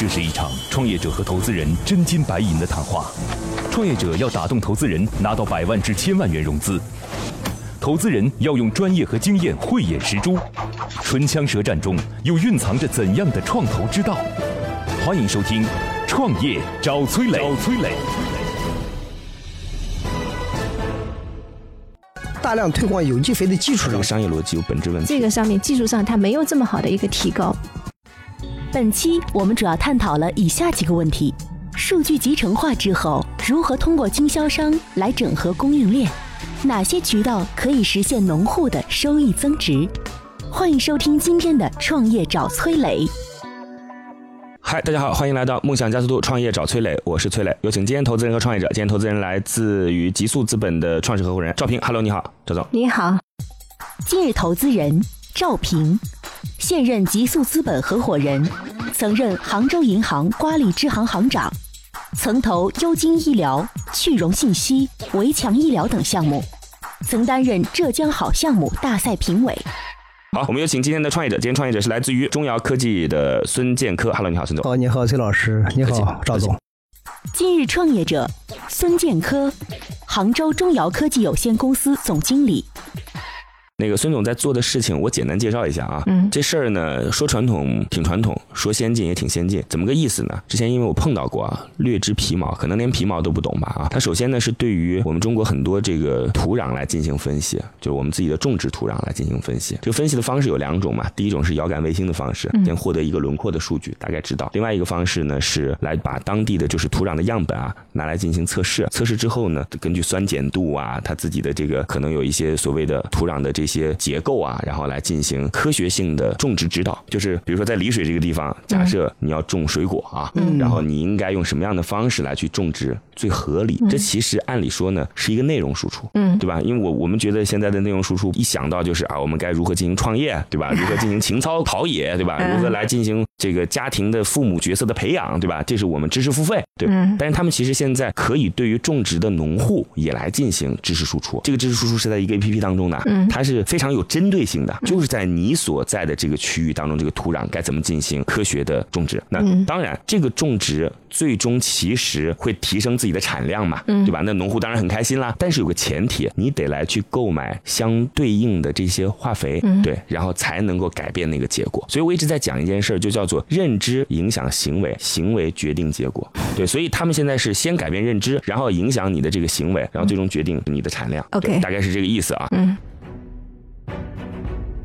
这是一场创业者和投资人真金白银的谈话。创业者要打动投资人，拿到百万至千万元融资；投资人要用专业和经验慧眼识珠。唇枪舌战中，又蕴藏着怎样的创投之道？欢迎收听《创业找崔磊》。找崔磊。大量推广有机肥的基础上，商业逻辑有本质问题。这个上面技术上它没有这么好的一个提高。本期我们主要探讨了以下几个问题：数据集成化之后，如何通过经销商来整合供应链？哪些渠道可以实现农户的收益增值？欢迎收听今天的创业找崔磊。嗨，大家好，欢迎来到梦想加速度创业找崔磊，我是崔磊，有请今天投资人和创业者。今天投资人来自于极速资本的创始合伙人赵平，Hello，你好，赵总。你好。今日投资人赵平。现任极速资本合伙人，曾任杭州银行瓜沥支行行长，曾投优金医疗、趣融信息、围墙医疗等项目，曾担任浙江好项目大赛评委。好，我们有请今天的创业者。今天创业者是来自于中瑶科技的孙建科。Hello，你好，孙总。好，你好，崔老师。你好，赵总。今日创业者孙建科，杭州中瑶科技有限公司总经理。那个孙总在做的事情，我简单介绍一下啊。嗯，这事儿呢，说传统挺传统，说先进也挺先进。怎么个意思呢？之前因为我碰到过啊，略知皮毛，可能连皮毛都不懂吧啊。它首先呢是对于我们中国很多这个土壤来进行分析，就是我们自己的种植土壤来进行分析。这个分析的方式有两种嘛，第一种是遥感卫星的方式，先获得一个轮廓的数据，大概知道。另外一个方式呢是来把当地的就是土壤的样本啊拿来进行测试，测试之后呢，根据酸碱度啊，它自己的这个可能有一些所谓的土壤的这些结构啊，然后来进行科学性的种植指导。就是比如说在丽水这个地方，假设你要种水果啊，然后你应该用什么样的方式来去种植最合理？这其实按理说呢是一个内容输出，嗯，对吧？因为我我们觉得现在的内容输出一想到就是啊，我们该如何进行创业，对吧？如何进行情操陶冶，对吧？如何来进行这个家庭的父母角色的培养，对吧？这是我们知识付费，对。但是他们其实现在可以对于种植的农户也来进行知识输出。这个知识输出是在一个 A P P 当中的，它是非常有针对。性的，就是在你所在的这个区域当中，这个土壤该怎么进行科学的种植？那当然，这个种植最终其实会提升自己的产量嘛，对吧？那农户当然很开心啦。但是有个前提，你得来去购买相对应的这些化肥，对，然后才能够改变那个结果。所以我一直在讲一件事，就叫做认知影响行为，行为决定结果。对，所以他们现在是先改变认知，然后影响你的这个行为，然后最终决定你的产量。OK，大概是这个意思啊。嗯。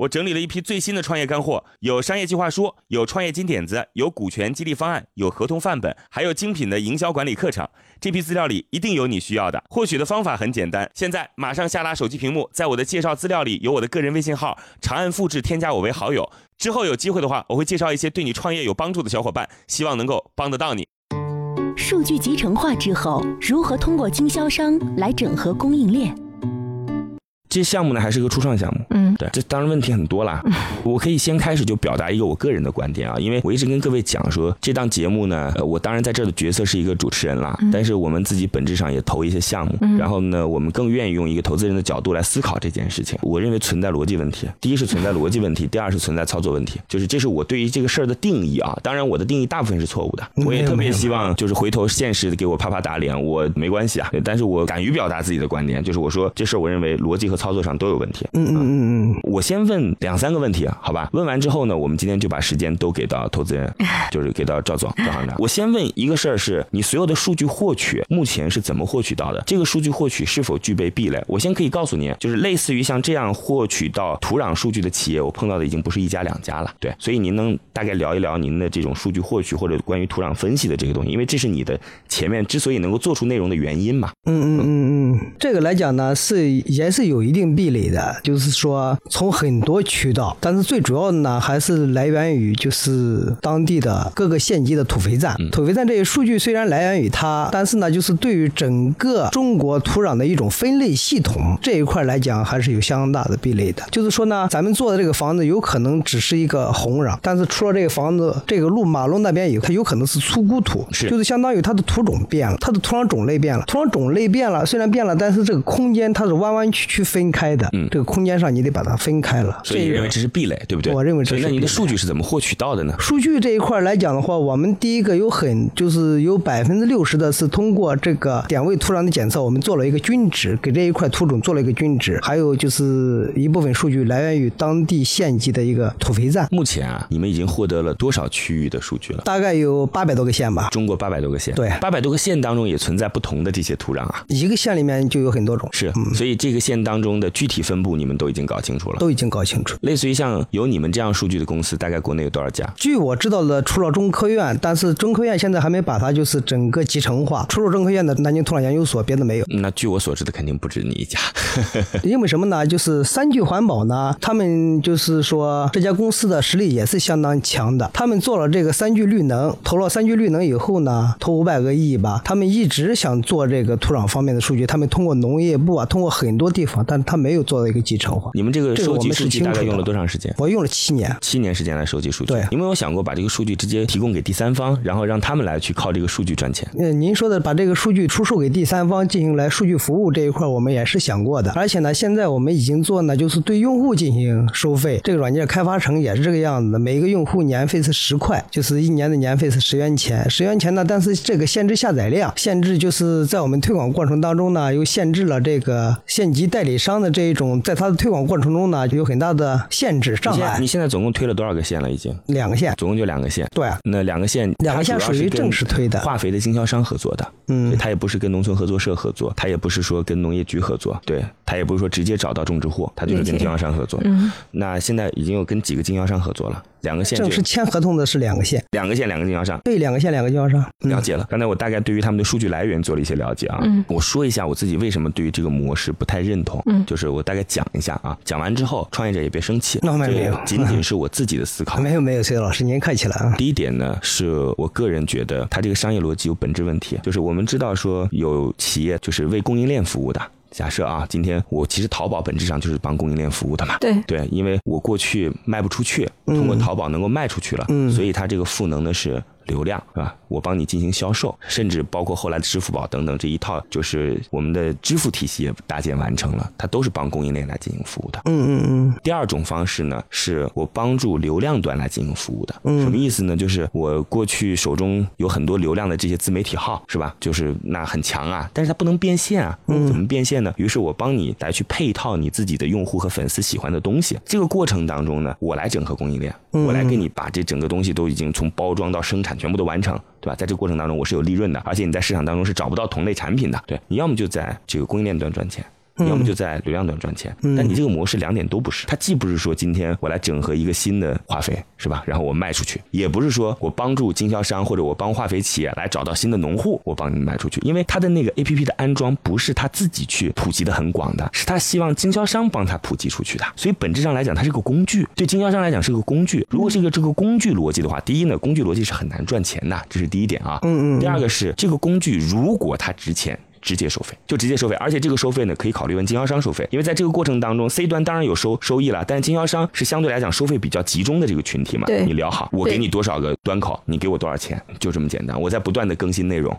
我整理了一批最新的创业干货，有商业计划书，有创业金点子，有股权激励方案，有合同范本，还有精品的营销管理课程。这批资料里一定有你需要的。获取的方法很简单，现在马上下拉手机屏幕，在我的介绍资料里有我的个人微信号，长按复制添加我为好友。之后有机会的话，我会介绍一些对你创业有帮助的小伙伴，希望能够帮得到你。数据集成化之后，如何通过经销商来整合供应链？这项目呢还是个初创项目，嗯，对，这当然问题很多啦。我可以先开始就表达一个我个人的观点啊，因为我一直跟各位讲说，这档节目呢，我当然在这儿的角色是一个主持人啦，但是我们自己本质上也投一些项目，然后呢，我们更愿意用一个投资人的角度来思考这件事情。我认为存在逻辑问题，第一是存在逻辑问题，第二是存在操作问题，就是这是我对于这个事儿的定义啊。当然我的定义大部分是错误的，我也特别希望就是回头现实的给我啪啪打脸，我没关系啊，但是我敢于表达自己的观点，就是我说这事儿我认为逻辑和操作上都有问题。嗯嗯嗯嗯，我先问两三个问题，好吧？问完之后呢，我们今天就把时间都给到投资人，就是给到赵总、赵行长。我先问一个事儿，是你所有的数据获取目前是怎么获取到的？这个数据获取是否具备壁垒？我先可以告诉您，就是类似于像这样获取到土壤数据的企业，我碰到的已经不是一家两家了。对，所以您能大概聊一聊您的这种数据获取或者关于土壤分析的这个东西？因为这是你的前面之所以能够做出内容的原因嘛。嗯嗯嗯，这个来讲呢，是也是有一定壁垒的。就是说，从很多渠道，但是最主要的呢，还是来源于就是当地的各个县级的土肥站。土肥站这些数据虽然来源于它，但是呢，就是对于整个中国土壤的一种分类系统这一块来讲，还是有相当大的壁垒的。就是说呢，咱们做的这个房子有可能只是一个红壤，但是除了这个房子，这个路马路那边有，它有可能是粗谷土，是就是相当于它的土种变了，它的土壤种类变了，土壤种类变了，虽然变了，但是这个空间它是弯弯曲曲分开的。嗯，这个空间上你得把它分开了。所以你认为这是壁垒，对不对？我认为这是。那你的数据是怎么获取到的呢？数据这一块来讲的话，我们第一个有很就是有百分之六十的是通过这个点位土壤的检测，我们做了一个均值，给这一块土种做了一个均值。还有就是一部分数据来源于当地县级的一个土肥站。目前啊，你们已经获得了多少区域的数据了？大概有八百多个县吧。中国八百多个县。对，八百多个县当中也存在不同的这些土壤啊。一个县里面就有很多种。是，所以这个县当中的具体分布你们都已经搞清楚了。都已经搞清楚。类似于像有你们这样数据的公司，大概国内有多少家？据我知道的，除了中科院，但是中科院现在还没把它就是整个集成化。除了中科院的南京土壤研究所，别的没有。那据我所知的，肯定不止你一家。因为什么呢？就是三聚环保呢，他们就是说这家公司的实力也是相当强的。他们做了这个三聚绿能，投了三聚绿能以后呢，投五百个亿吧。他们一直想做这个土壤方面的数据，他们通过农业部啊，通过很多地方，但他没有做到一个集成化。你们这个收集数据大概用了多长时间？我用了七年，七年时间来收集数据。对，有没有想过把这个数据直接提供给第三方，然后让他们来去靠这个数据赚钱？嗯，您说的把这个数据出售给第三方进行来数据服务这一块，我们也是想过的。而且呢，现在我们已经做呢，就是对用户进行收费。这个软件开发成也是这个样子的，每一个用户年费是十块，就是一年的年费是十元钱。十元钱呢，但是这个限制下载量，限制就是在我们推广过程当中呢，又限制了这个县级代理商的这一种，在它的推广过程中呢，就有很大的限制障碍。你现在总共推了多少个县了？已经两个县，总共就两个县。对，那两个县，两个县属于正式推的，化肥的经销商合作的。嗯，它也不是跟农村合作社合作，它也不是说跟农业局合作，对，它也不是说直接找到种植户，它就是跟经销商合作。嗯，那现在已经有跟几个经销商合作了。两个县正式签合同的是两个县，两个县两个经销商，对，两个县两个经销商。了解了，刚才我大概对于他们的数据来源做了一些了解啊。嗯，我说一下我自己为什么对于这个模式不太认同。嗯，就是我大概讲一下啊，讲完之后创业者也别生气，那没有，仅仅是我自己的思考。没有没有，崔老师您客气了啊。第一点呢，是我个人觉得它这个商业逻辑有本质问题，就是我们知道说有企业就是为供应链服务的。假设啊，今天我其实淘宝本质上就是帮供应链服务的嘛。对对，因为我过去卖不出去，通过淘宝能够卖出去了，所以它这个赋能的是。流量是吧？我帮你进行销售，甚至包括后来的支付宝等等这一套，就是我们的支付体系也搭建完成了，它都是帮供应链来进行服务的。嗯嗯嗯。第二种方式呢，是我帮助流量端来进行服务的。嗯。什么意思呢？就是我过去手中有很多流量的这些自媒体号，是吧？就是那很强啊，但是它不能变现啊。嗯。怎么变现呢？于是我帮你来去配套你自己的用户和粉丝喜欢的东西。这个过程当中呢，我来整合供应链，我来给你把这整个东西都已经从包装到生产全部都完成。对吧？在这个过程当中，我是有利润的，而且你在市场当中是找不到同类产品的。对你要么就在这个供应链端赚钱。要么就在流量端赚钱，但你这个模式两点都不是。它既不是说今天我来整合一个新的化肥，是吧？然后我卖出去，也不是说我帮助经销商或者我帮化肥企业来找到新的农户，我帮你卖出去。因为它的那个 A P P 的安装不是他自己去普及的很广的，是他希望经销商帮他普及出去的。所以本质上来讲，它是个工具，对经销商来讲是个工具。如果是一个这个工具逻辑的话，第一呢，工具逻辑是很难赚钱的，这是第一点啊。嗯嗯。第二个是这个工具如果它值钱。直接收费就直接收费，而且这个收费呢可以考虑问经销商收费，因为在这个过程当中，C 端当然有收收益了，但是经销商是相对来讲收费比较集中的这个群体嘛。对，你聊好，我给你多少个端口，你给我多少钱，就这么简单。我在不断的更新内容。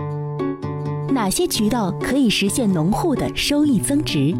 哪些渠道可以实现农户的收益增值？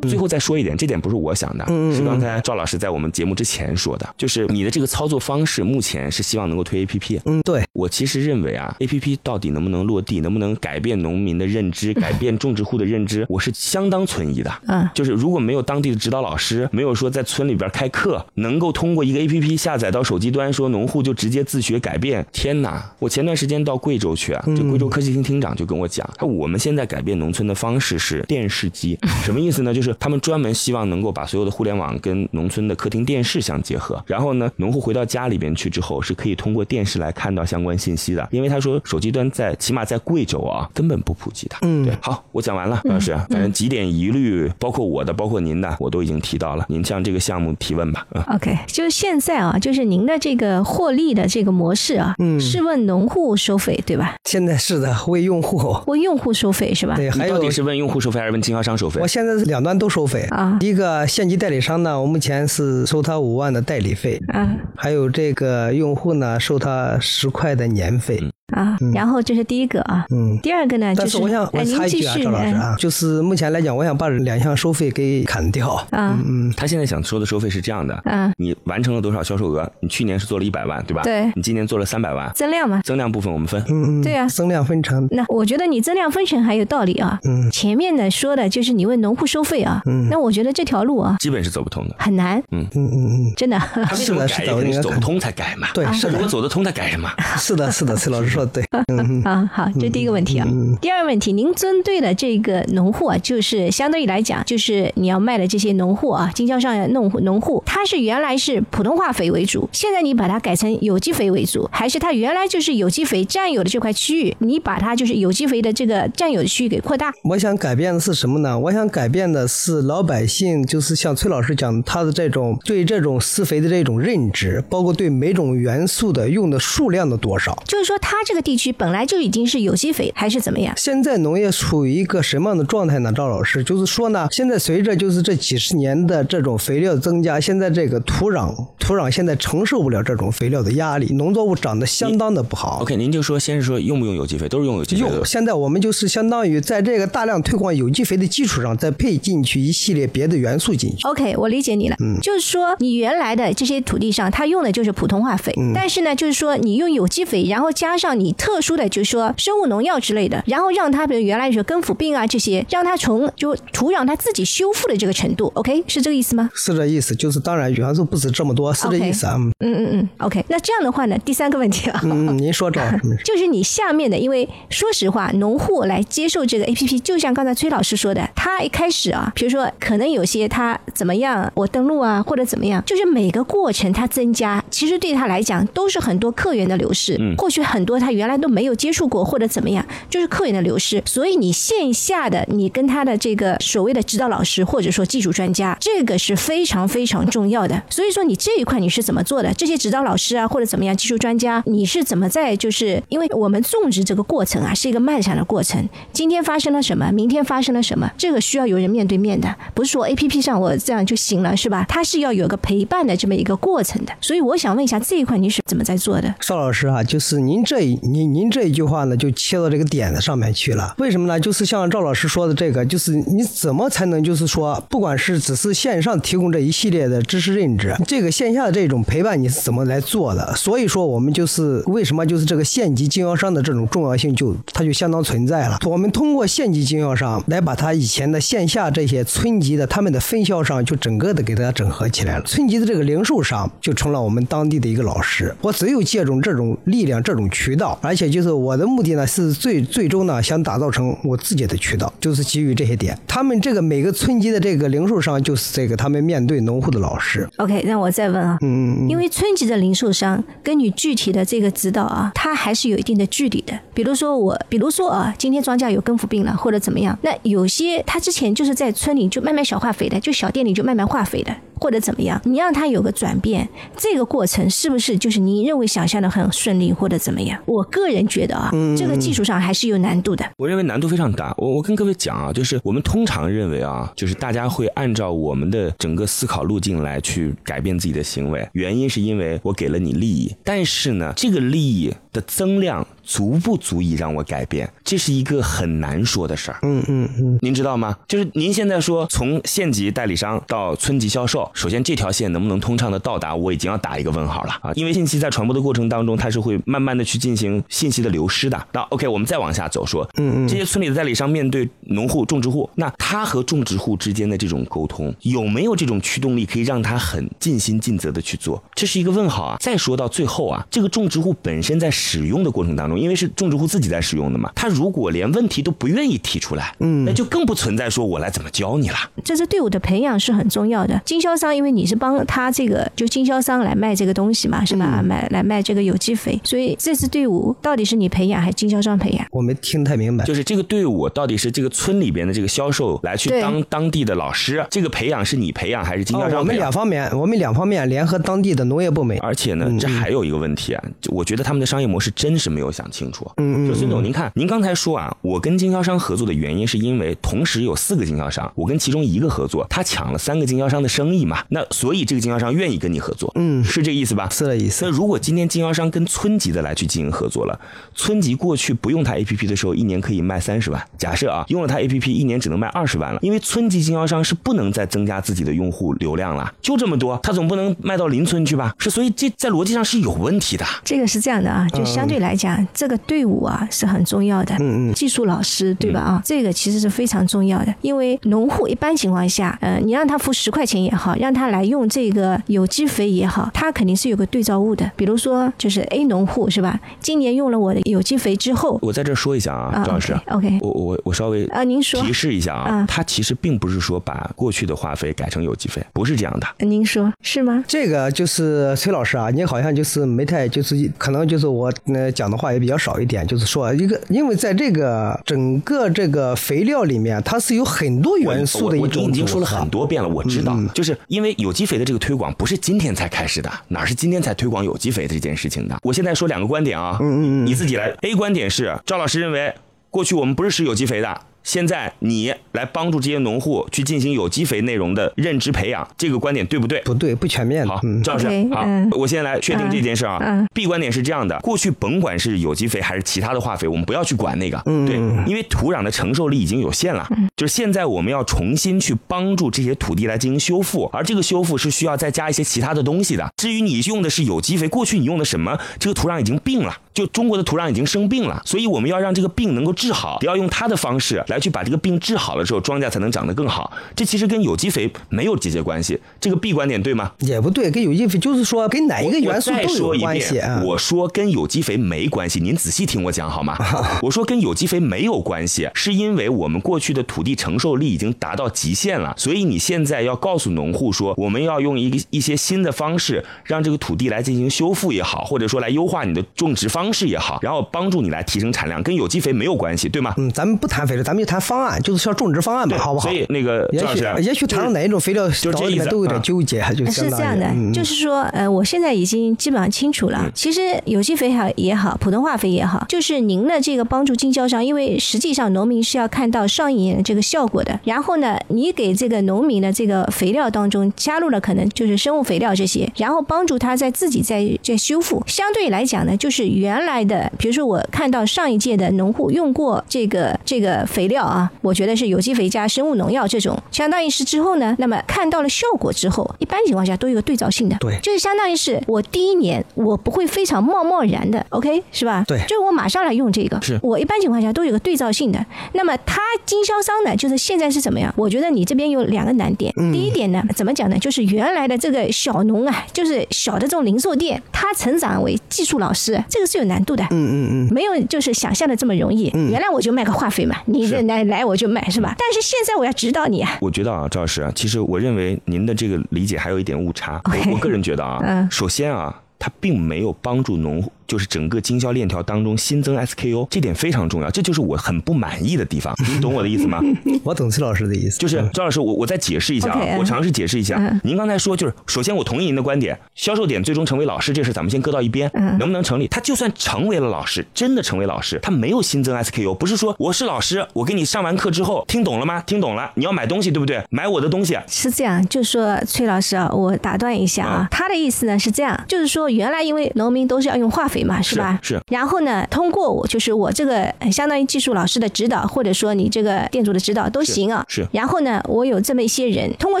最后再说一点，这点不是我想的，是刚才赵老师在我们节目之前说的，就是你的这个操作方式，目前是希望能够推 A P P。嗯，对我其实认为啊，A P P 到底能不能落地，能不能改变农民的认知，改变种植户的认知，我是相当存疑的。嗯，就是如果没有当地的指导老师，没有说在村里边开课，能够通过一个 A P P 下载到手机端，说农户就直接自学改变。天哪！我前段时间到贵州去啊，就贵州科技厅厅长就跟我讲，他我们现在改变农村的方式是电视机，什么意思呢？就是他们专门希望能够把所有的互联网跟农村的客厅电视相结合，然后呢，农户回到家里边去之后，是可以通过电视来看到相关信息的。因为他说手机端在起码在贵州啊，根本不普及的。嗯，对。好，我讲完了，老师，反正几点疑虑，包括我的，包括您的，我都已经提到了。您向这个项目提问吧。嗯 OK，就是现在啊，就是您的这个获利的这个模式啊，嗯，是问农户收费对吧？现在是的，为用户，为用户收费是吧？对，还有到底是问用户收费还是问经销商收费？我现在是两端都收费啊。一个县级代理商呢，我目前是收他五万的代理费啊，还有这个用户呢，收他十块的年费。啊，然后这是第一个啊，嗯，第二个呢，就是我想我插一句啊，赵老师啊，就是目前来讲，我想把两项收费给砍掉。啊，嗯，他现在想收的收费是这样的，嗯，你完成了多少销售额？你去年是做了一百万，对吧？对，你今年做了三百万，增量嘛？增量部分我们分，嗯嗯，对啊，增量分成。那我觉得你增量分成还有道理啊，嗯，前面呢说的就是你问农户收费啊，嗯，那我觉得这条路啊，基本是走不通的，很难，嗯嗯嗯。嗯，真的，是的，是的，走不通才改嘛，对，是如果走得通，他改什么？是的，是的，崔老师说的对，嗯。啊，好，这第一个问题啊。第二个问题，您针对的这个农户啊，就是相对于来讲，就是你要卖的这些农户啊，经销商农农户，他是原来是普通化肥为主，现在你把它改成有机肥为主，还是他原来就是有机肥占有的这块区域，你把它就是有机肥的这个占有的区域给扩大？我想改变的是什么呢？我想改变的是老百姓，就是像崔老师讲他的这种对这种施肥的这种认知，包括对每种元素的用的数量的多少。就是说，他这个地区本来就已经是有机肥，还是怎么样？现在农业处于一个什么样的状态呢？赵老师，就是说呢，现在随着就是这几十年的这种肥料增加，现在这个土壤土壤现在承受不了这种肥料的压力，农作物长得相当的不好。OK，您就说先是说用不用有机肥，都是用有机肥。用。现在我们就是相当于在这个大量推广有机肥的基础上，再配进去一系列别的元素进去。OK，我理解你了。嗯，就是说你原来的这些土地上，它用的就是普通化肥，但是呢，就是说你用有机肥，然后加上你特殊的，就是说。生物农药之类的，然后让它比如原来说根腐病啊这些，让它从就土壤它自己修复的这个程度，OK 是这个意思吗？是这意思，就是当然元素不止这么多，是这意思啊。嗯嗯嗯，OK。那这样的话呢，第三个问题啊，嗯，您说这就是你下面的，因为说实话，农户来接受这个 APP，就像刚才崔老师说的，他一开始啊，比如说可能有些他怎么样，我登录啊或者怎么样，就是每个过程它增加，其实对他来讲都是很多客源的流失，嗯，或许很多他他原来都没有接触过或。者怎么样，就是客源的流失，所以你线下的你跟他的这个所谓的指导老师或者说技术专家，这个是非常非常重要的。所以说你这一块你是怎么做的？这些指导老师啊或者怎么样技术专家，你是怎么在就是因为我们种植这个过程啊是一个漫长的过程，今天发生了什么，明天发生了什么，这个需要有人面对面的，不是说 A P P 上我这样就行了，是吧？它是要有个陪伴的这么一个过程的。所以我想问一下这一块你是怎么在做的？邵老师啊，就是您这一您您这一句话呢就。切到这个点子上面去了，为什么呢？就是像赵老师说的这个，就是你怎么才能就是说，不管是只是线上提供这一系列的知识认知，这个线下的这种陪伴你是怎么来做的？所以说我们就是为什么就是这个县级经销商的这种重要性就它就相当存在了。我们通过县级经销商来把他以前的线下这些村级的他们的分销商就整个的给大家整合起来了，村级的这个零售商就成了我们当地的一个老师。我只有借助这种力量、这种渠道，而且就是我的目的。呢是最最终呢，想打造成我自己的渠道，就是基于这些点。他们这个每个村级的这个零售商，就是这个他们面对农户的老师。OK，那我再问啊，嗯嗯，因为村级的零售商跟你具体的这个指导啊，他还是有一定的距离的。比如说我，比如说啊，今天庄稼有根腐病了，或者怎么样，那有些他之前就是在村里就卖卖小化肥的，就小店里就卖卖化肥的。或者怎么样？你让他有个转变，这个过程是不是就是你认为想象的很顺利，或者怎么样？我个人觉得啊，这个技术上还是有难度的。我认为难度非常大。我我跟各位讲啊，就是我们通常认为啊，就是大家会按照我们的整个思考路径来去改变自己的行为，原因是因为我给了你利益，但是呢，这个利益的增量。足不足以让我改变，这是一个很难说的事儿。嗯嗯嗯，您知道吗？就是您现在说从县级代理商到村级销售，首先这条线能不能通畅的到达，我已经要打一个问号了啊！因为信息在传播的过程当中，它是会慢慢的去进行信息的流失的。那 OK，我们再往下走，说，嗯嗯，这些村里的代理商面对农户、种植户，那他和种植户之间的这种沟通，有没有这种驱动力，可以让他很尽心尽责的去做？这是一个问号啊！再说到最后啊，这个种植户本身在使用的过程当中，因为是种植户自己在使用的嘛，他如果连问题都不愿意提出来，嗯，那就更不存在说我来怎么教你了。这支队伍的培养是很重要的。经销商，因为你是帮他这个就经销商来卖这个东西嘛，是吧？买来卖这个有机肥，所以这支队伍到底是你培养还是经销商培养？我没听太明白。就是这个队伍到底是这个村里边的这个销售来去当当地的老师，这个培养是你培养还是经销商？我们两方面，我们两方面联合当地的农业部门。而且呢，这还有一个问题啊，我觉得他们的商业模式真是没有想清楚。嗯嗯。就孙总，您看，您刚才说啊，我跟经销商合作的原因是因为同时有四个经销商，我跟其中一个合作，他抢了三个经销商的生意嘛，那所以这个经销商愿意跟你合作。嗯，是这个意思吧？是的意思。那如果今天经销商跟村级的来去进行合作了，村级过去不用他 A P P 的时候，一年可以卖三十万。假设啊，用了他 A P P，一年只能卖二十万了，因为村级经销商是不能再增加自己的用户流量了，就这么多，他总不能卖到邻村去吧？是，所以这在逻辑上是有问题的。这个是这样的啊，就相对来讲，这个队伍啊是很重要的。嗯嗯。技术老师对吧？啊，这个其实是非常重要的，因为农户一般情况下，呃，你让他付十块钱也好，让他来用这个有机肥也好，他肯定是有个对照物的。比如说，就是 A 农户是吧？今年用了我的有机肥之后，我在这说一下啊，张老师，OK，我我我稍微啊，您说提示一下啊，他其实并不是说把过去的化肥改成有机肥，不是这样的。您说是吗？这个就是崔老师啊，你好像就是没太就是可能就是我呃讲的话也比较少一点，就是说一个，因为在这个整个这个肥料里面，它是有很多元素的一种。我已经说了很多遍了，我知道，就是因为有机肥的这个推广不是今天才开始的，哪是今天才推广有机肥的这件事情的？我现在说两个观点啊，嗯嗯嗯，你自己来。A 观点是赵老师认为，过去我们不是施有机肥的。现在你来帮助这些农户去进行有机肥内容的认知培养，这个观点对不对？不对，不全面。好，赵老师，好，我现在来确定这件事啊。B 观点是这样的：过去甭管是有机肥还是其他的化肥，我们不要去管那个，对，因为土壤的承受力已经有限了。就是现在我们要重新去帮助这些土地来进行修复，而这个修复是需要再加一些其他的东西的。至于你用的是有机肥，过去你用的什么？这个土壤已经病了，就中国的土壤已经生病了，所以我们要让这个病能够治好，得要用它的方式来去把这个病治。好了之后，庄稼才能长得更好。这其实跟有机肥没有直接关系。这个 B 观点对吗？也不对，跟有机肥就是说跟哪一个元素都有关系。我说跟有机肥没关系，您仔细听我讲好吗？我说跟有机肥没有关系，是因为我们过去的土地承受力已经达到极限了，所以你现在要告诉农户说，我们要用一个一些新的方式，让这个土地来进行修复也好，或者说来优化你的种植方式也好，然后帮助你来提升产量，跟有机肥没有关系，对吗？嗯，咱们不谈肥料，咱们就谈方案，就是。种植方案吧，好不好？所以那个也许也许谈到哪一种肥料，就这意思，都有点纠结，就是这样的。就是说，呃，我现在已经基本上清楚了。其实有机肥好也好，普通化肥也好，就是您的这个帮助经销商，因为实际上农民是要看到上一年的这个效果的。然后呢，你给这个农民的这个肥料当中加入了可能就是生物肥料这些，然后帮助他在自己在在修复。相对来讲呢，就是原来的，比如说我看到上一届的农户用过这个这个肥料啊，我觉得是有机肥加生物农药这种，相当于是之后呢，那么看到了效果之后，一般情况下都有个对照性的，对，就是相当于是我第一年我不会非常贸贸然的，OK 是吧？对，就是我马上来用这个，是我一般情况下都有个对照性的。那么他经销商呢，就是现在是怎么样？我觉得你这边有两个难点，第一点呢，怎么讲呢？就是原来的这个小农啊，就是小的这种零售店，他成长为技术老师，这个是有难度的，嗯嗯嗯，没有就是想象的这么容易。原来我就卖个化肥嘛，你来来我就卖是吧？但是现在我要指导你啊！我觉得啊，赵老师，其实我认为您的这个理解还有一点误差。我我个人觉得啊，首先啊，它并没有帮助农户。就是整个经销链条当中新增 SKU，这点非常重要，这就是我很不满意的地方。您懂我的意思吗？我懂崔老师的意思。就是赵老师，我我再解释一下啊，我尝试解释一下。您刚才说，就是首先我同意您的观点，销售点最终成为老师这事咱们先搁到一边，能不能成立？他就算成为了老师，真的成为老师，他没有新增 SKU，不是说我是老师，我给你上完课之后听懂了吗？听懂了，你要买东西对不对？买我的东西是这样，就说崔老师啊，我打断一下啊，他的意思呢是这样，就是说原来因为农民都是要用化肥。肥嘛，是吧？是。然后呢，通过我就是我这个相当于技术老师的指导，或者说你这个店主的指导都行啊。是。然后呢，我有这么一些人，通过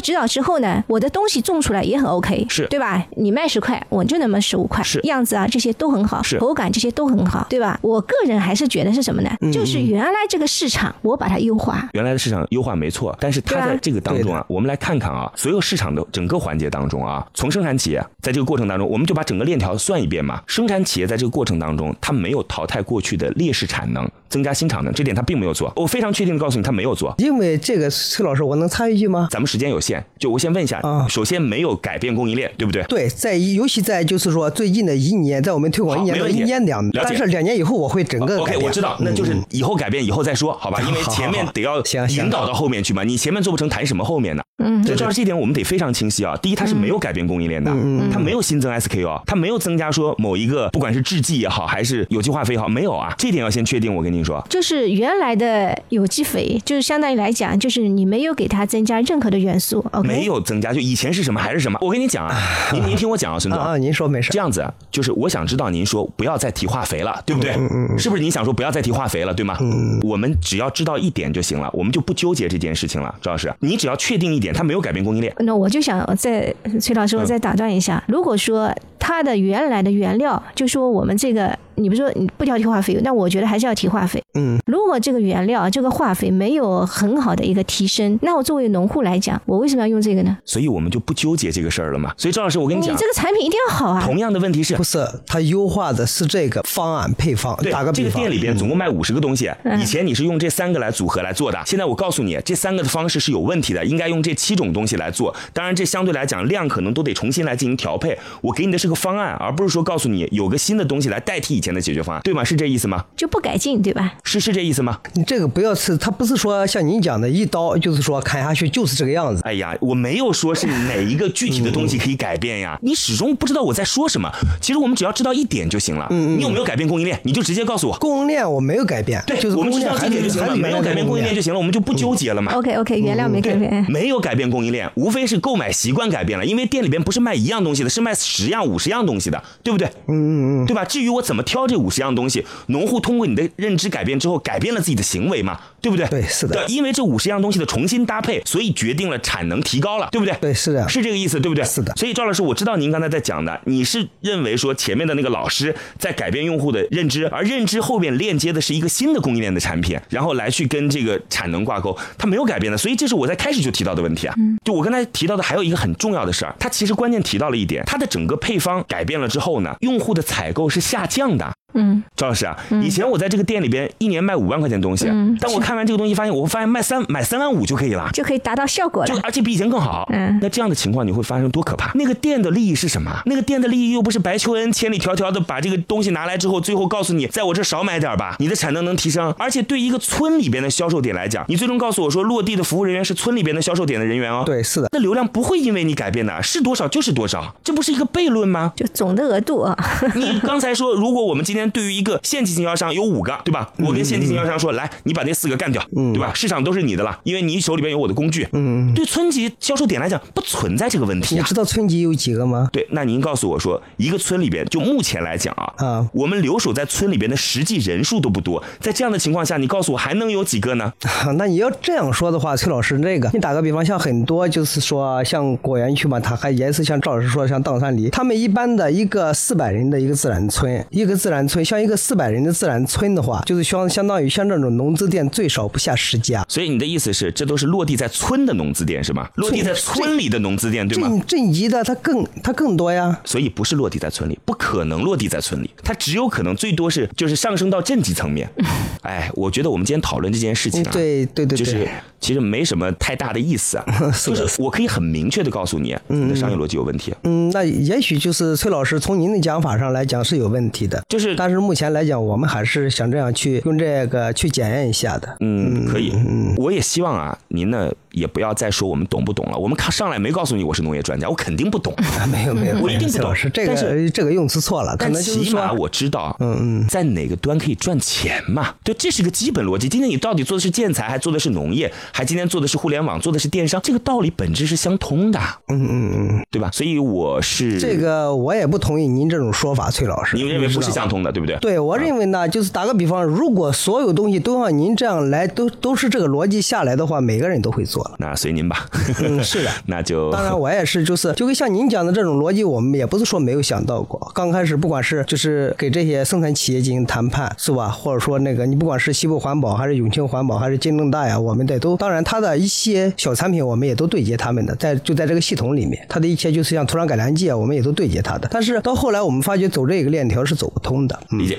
指导之后呢，我的东西种出来也很 OK，是对吧？你卖十块，我就那么十五块，是样子啊，这些都很好，是口感这些都很好，对吧？我个人还是觉得是什么呢？就是原来这个市场我把它优化，原来的市场优化没错，但是它在这个当中啊，我们来看看啊，所有市场的整个环节当中啊，从生产企业在这个过程当中，我们就把整个链条算一遍嘛。生产企业在这个过程当中，他没有淘汰过去的劣势产能，增加新产能，这点他并没有做。我非常确定的告诉你，他没有做。因为这个，崔老师，我能插一句吗？咱们时间有限，就我先问一下啊，首先没有改变供应链，对不对？对，在尤其在就是说最近的一年，在我们推广一年到一年两，但是两年以后我会整个 OK，我知道，那就是以后改变以后再说，好吧？因为前面得要引导到后面去嘛，你前面做不成，谈什么后面呢？嗯，这这一点我们得非常清晰啊。第一，它是没有改变供应链的，它没有新增 SKU，啊它没有增加说某一个不管是制剂也好，还是有机化肥也好，没有啊。这点要先确定。我跟您说，就是原来的有机肥，就是相当于来讲，就是你没有给它增加任何的元素？没有增加，就以前是什么还是什么。我跟你讲啊，您您听我讲啊，孙总啊，您说没事。这样子，就是我想知道您说不要再提化肥了，对不对？嗯嗯。是不是您想说不要再提化肥了，对吗？嗯。我们只要知道一点就行了，我们就不纠结这件事情了，周老师。你只要确定一点，它没有改变供应链。那我就想再崔老师，我再打断一下，如果说它的原来的原料，就说我们这个。你不说你不挑提化肥，那我觉得还是要提化肥。嗯，如果这个原料这个化肥没有很好的一个提升，那我作为农户来讲，我为什么要用这个呢？所以我们就不纠结这个事儿了嘛。所以赵老师，我跟你讲，你这个产品一定要好啊。同样的问题是，不是它优化的是这个方案配方？对，打个这个店里边总共卖五十个东西，以前你是用这三个来组合来做的，现在我告诉你，这三个的方式是有问题的，应该用这七种东西来做。当然，这相对来讲量可能都得重新来进行调配。我给你的是个方案，而不是说告诉你有个新的东西来代替以前的解决方案，对吗？是这意思吗？就不改进，对吧？是是这意思吗？你这个不要是，他不是说像您讲的一刀，就是说砍下去就是这个样子。哎呀，我没有说是哪一个具体的东西可以改变呀。你始终不知道我在说什么。其实我们只要知道一点就行了。嗯嗯。你有没有改变供应链？你就直接告诉我。供应链我没有改变。对，就是我们知道这点就行了。没有改变供应链就行了，我们就不纠结了嘛。OK OK，原料没改变。没有改变供应链，无非是购买习惯改变了。因为店里边不是卖一样东西的，是卖十样五十样东西的，对不对？嗯嗯嗯。对吧？至于我怎么挑这五十样东西，农户通。通过你的认知改变之后，改变了自己的行为嘛，对不对？对，是的。对，因为这五十样东西的重新搭配，所以决定了产能提高了，对不对？对，是的，是这个意思，对不对？是的。所以赵老师，我知道您刚才在讲的，你是认为说前面的那个老师在改变用户的认知，而认知后边链接的是一个新的供应链的产品，然后来去跟这个产能挂钩，它没有改变的。所以这是我在开始就提到的问题啊。嗯。就我刚才提到的还有一个很重要的事儿，它其实关键提到了一点，它的整个配方改变了之后呢，用户的采购是下降的。大。嗯，赵老师啊，以前我在这个店里边一年卖五万块钱东西，但我看完这个东西发现，我会发现卖三买三万五就可以了，就可以达到效果了，就而且比以前更好。嗯，那这样的情况你会发生多可怕？那个店的利益是什么？那个店的利益又不是白求恩千里迢迢的把这个东西拿来之后，最后告诉你在我这少买点吧，你的产能能提升。而且对一个村里边的销售点来讲，你最终告诉我说落地的服务人员是村里边的销售点的人员哦。对，是的。那流量不会因为你改变的，是多少就是多少，这不是一个悖论吗？就总的额度啊。你刚才说，如果我们今天对于一个县级经销商有五个，对吧？我跟县级经销商说，来，你把那四个干掉，对吧？市场都是你的了，因为你手里边有我的工具。嗯，对村级销售点来讲，不存在这个问题。你知道村级有几个吗？对，那您告诉我说，一个村里边，就目前来讲啊，啊，我们留守在村里边的实际人数都不多，在这样的情况下，你告诉我还能有几个呢？那你要这样说的话，崔老师，那个，你打个比方，像很多就是说，像果园区嘛，他还也是像赵老师说，像砀山梨，他们一般的一个四百人的一个自然村，一个自然村，像一个四百人的。自然村的话，就是相相当于像这种农资店最少不下十家。所以你的意思是，这都是落地在村的农资店是吗？落地在村里的农资店对吗？镇镇级的它更它更多呀。所以不是落地在村里，不可能落地在村里，它只有可能最多是就是上升到镇级层面。哎，我觉得我们今天讨论这件事情啊，对对对，就是其实没什么太大的意思啊。就是我可以很明确的告诉你，你的商业逻辑有问题。嗯，那也许就是崔老师从您的讲法上来讲是有问题的。就是但是目前来讲，我们还是想这样去用这个去检验一下的。嗯，可以。嗯，我也希望啊，您呢也不要再说我们懂不懂了。我们看上来没告诉你我是农业专家，我肯定不懂。没有没有，我一定不懂。是这个这个用词错了，可能起码我知道，嗯嗯，在哪个端可以赚钱嘛？对，这是个基本逻辑。今天你到底做的是建材，还做的是农业，还今天做的是互联网，做的是电商，这个道理本质是相通的。嗯嗯嗯，对吧？所以我是这个，我也不同意您这种说法，崔老师。您认为不是相通的，对不对？对，我认为呢，就是打个比方，如果所有东西都像您这样来，都都是这个逻辑下来的话，每个人都会做了。那随您吧。嗯，是的，那就当然我也是，就是就跟像您讲的这种逻辑，我们也不是说没有想到过。刚开始不管是就是给这些生产企业进行谈判，是吧？或者说那个你不管是西部环保还是永庆环保还是金正大呀，我们得都当然它的一些小产品，我们也都对接他们的，在就在这个系统里面，它的一些就是像土壤改良剂啊，我们也都对接它的。但是到后来我们发觉走这个链条是走不通的，理解。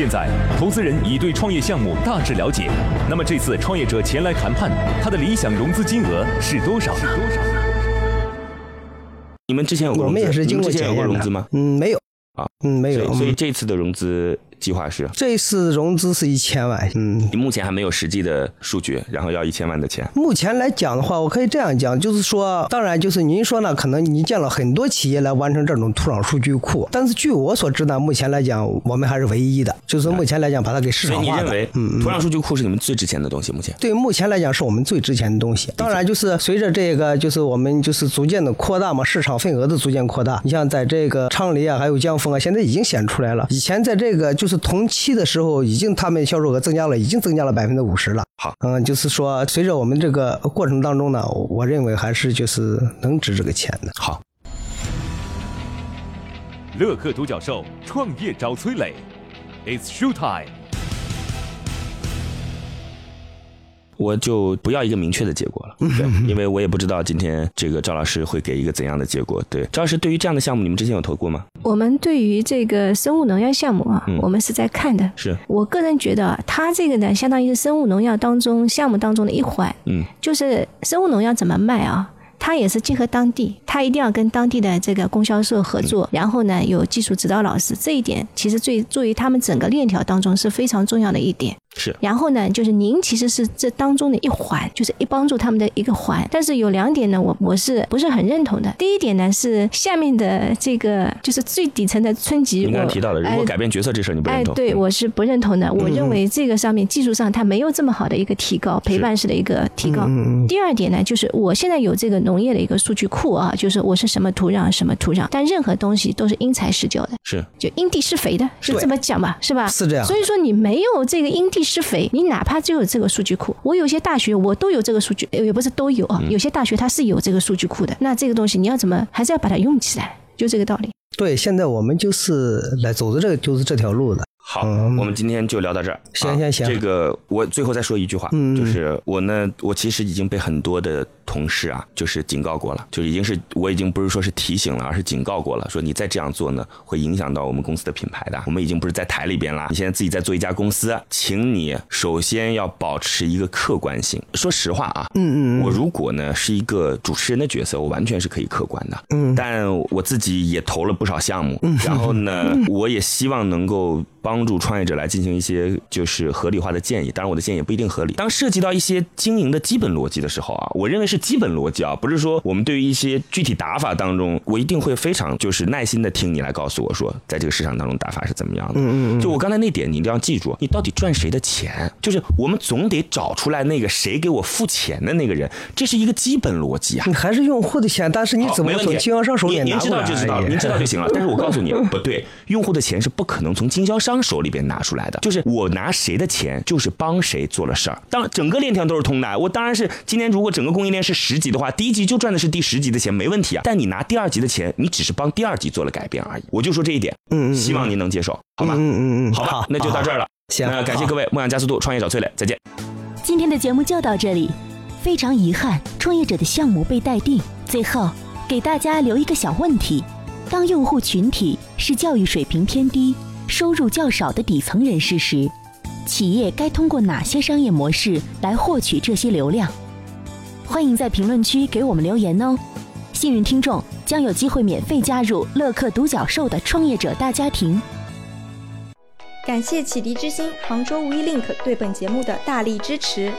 现在，投资人已对创业项目大致了解。那么这次创业者前来谈判，他的理想融资金额是多少？是多少？你们之前有过融资？我们也是经过检验融资吗？嗯，没有。啊，嗯，没有。所以这次的融资。计划是这次融资是一千万，嗯，你目前还没有实际的数据，然后要一千万的钱。目前来讲的话，我可以这样讲，就是说，当然就是您说呢，可能你见了很多企业来完成这种土壤数据库，但是据我所知呢，目前来讲我们还是唯一的，就是目前来讲把它给市场化。所以你认为，嗯，土壤数据库是你们最值钱的东西？目前对目前来讲是我们最值钱的东西。当然就是随着这个就是我们就是逐渐的扩大嘛，市场份额的逐渐扩大。你像在这个昌黎啊，还有江峰啊，现在已经显出来了。以前在这个就是同期的。时候已经，他们销售额增加了，已经增加了百分之五十了。好，嗯，就是说，随着我们这个过程当中呢，我认为还是就是能值这个钱的。好，乐客独角兽创业找崔磊，It's show time。我就不要一个明确的结果了，对，因为我也不知道今天这个赵老师会给一个怎样的结果。对，赵老师，对于这样的项目，你们之前有投过吗？我们对于这个生物农药项目啊，我们是在看的。是我个人觉得，它这个呢，相当于是生物农药当中项目当中的一环。嗯，就是生物农药怎么卖啊？它也是结合当地，它一定要跟当地的这个供销社合作，然后呢有技术指导老师，这一点其实最作为他们整个链条当中是非常重要的一点。是，然后呢，就是您其实是这当中的一环，就是一帮助他们的一个环。但是有两点呢，我我是不是很认同的？第一点呢是下面的这个就是最底层的村级，我刚提到的，如果改变角色这事儿你不认同？哎，对我是不认同的。我认为这个上面技术上它没有这么好的一个提高，陪伴式的一个提高。第二点呢，就是我现在有这个农业的一个数据库啊，就是我是什么土壤什么土壤，但任何东西都是因材施教的，是就因地施肥的，是这么讲吧？是吧？是这样。所以说你没有这个因地施肥，你哪？怕就有这个数据库，我有些大学我都有这个数据，也不是都有啊，有些大学它是有这个数据库的。那这个东西你要怎么，还是要把它用起来，就这个道理。对，现在我们就是来走的这个，就是这条路的。好，我们今天就聊到这儿。行行行，这个我最后再说一句话，就是我呢，我其实已经被很多的同事啊，就是警告过了，就已经是我已经不是说是提醒了，而是警告过了，说你再这样做呢，会影响到我们公司的品牌的。我们已经不是在台里边了，你现在自己在做一家公司，请你首先要保持一个客观性。说实话啊，嗯嗯，我如果呢是一个主持人的角色，我完全是可以客观的，嗯，但我自己也投了不少项目，然后呢，我也希望能够帮。帮助创业者来进行一些就是合理化的建议，当然我的建议也不一定合理。当涉及到一些经营的基本逻辑的时候啊，我认为是基本逻辑啊，不是说我们对于一些具体打法当中，我一定会非常就是耐心的听你来告诉我说，在这个市场当中打法是怎么样的。嗯嗯嗯。就我刚才那点，你一定要记住，你到底赚谁的钱？就是我们总得找出来那个谁给我付钱的那个人，这是一个基本逻辑啊。你还是用户的钱，但是你怎么从经销商手里拿您知道就知道，您知道就行了。但是我告诉你，不对，用户的钱是不可能从经销商。手里边拿出来的，就是我拿谁的钱，就是帮谁做了事儿。当整个链条都是通的，我当然是今天如果整个供应链是十级的话，第一级就赚的是第十级的钱，没问题啊。但你拿第二级的钱，你只是帮第二级做了改变而已。我就说这一点，嗯嗯，希望您能接受，好吧？嗯嗯嗯，好吧，那就到这儿了。行，那感谢各位，梦想加速度，创业找崔磊，再见。今天的节目就到这里，非常遗憾，创业者的项目被待定。最后，给大家留一个小问题：当用户群体是教育水平偏低、收入较少的底层人士时，企业该通过哪些商业模式来获取这些流量？欢迎在评论区给我们留言哦！幸运听众将有机会免费加入乐客独角兽的创业者大家庭。感谢启迪之星、杭州无一 link 对本节目的大力支持。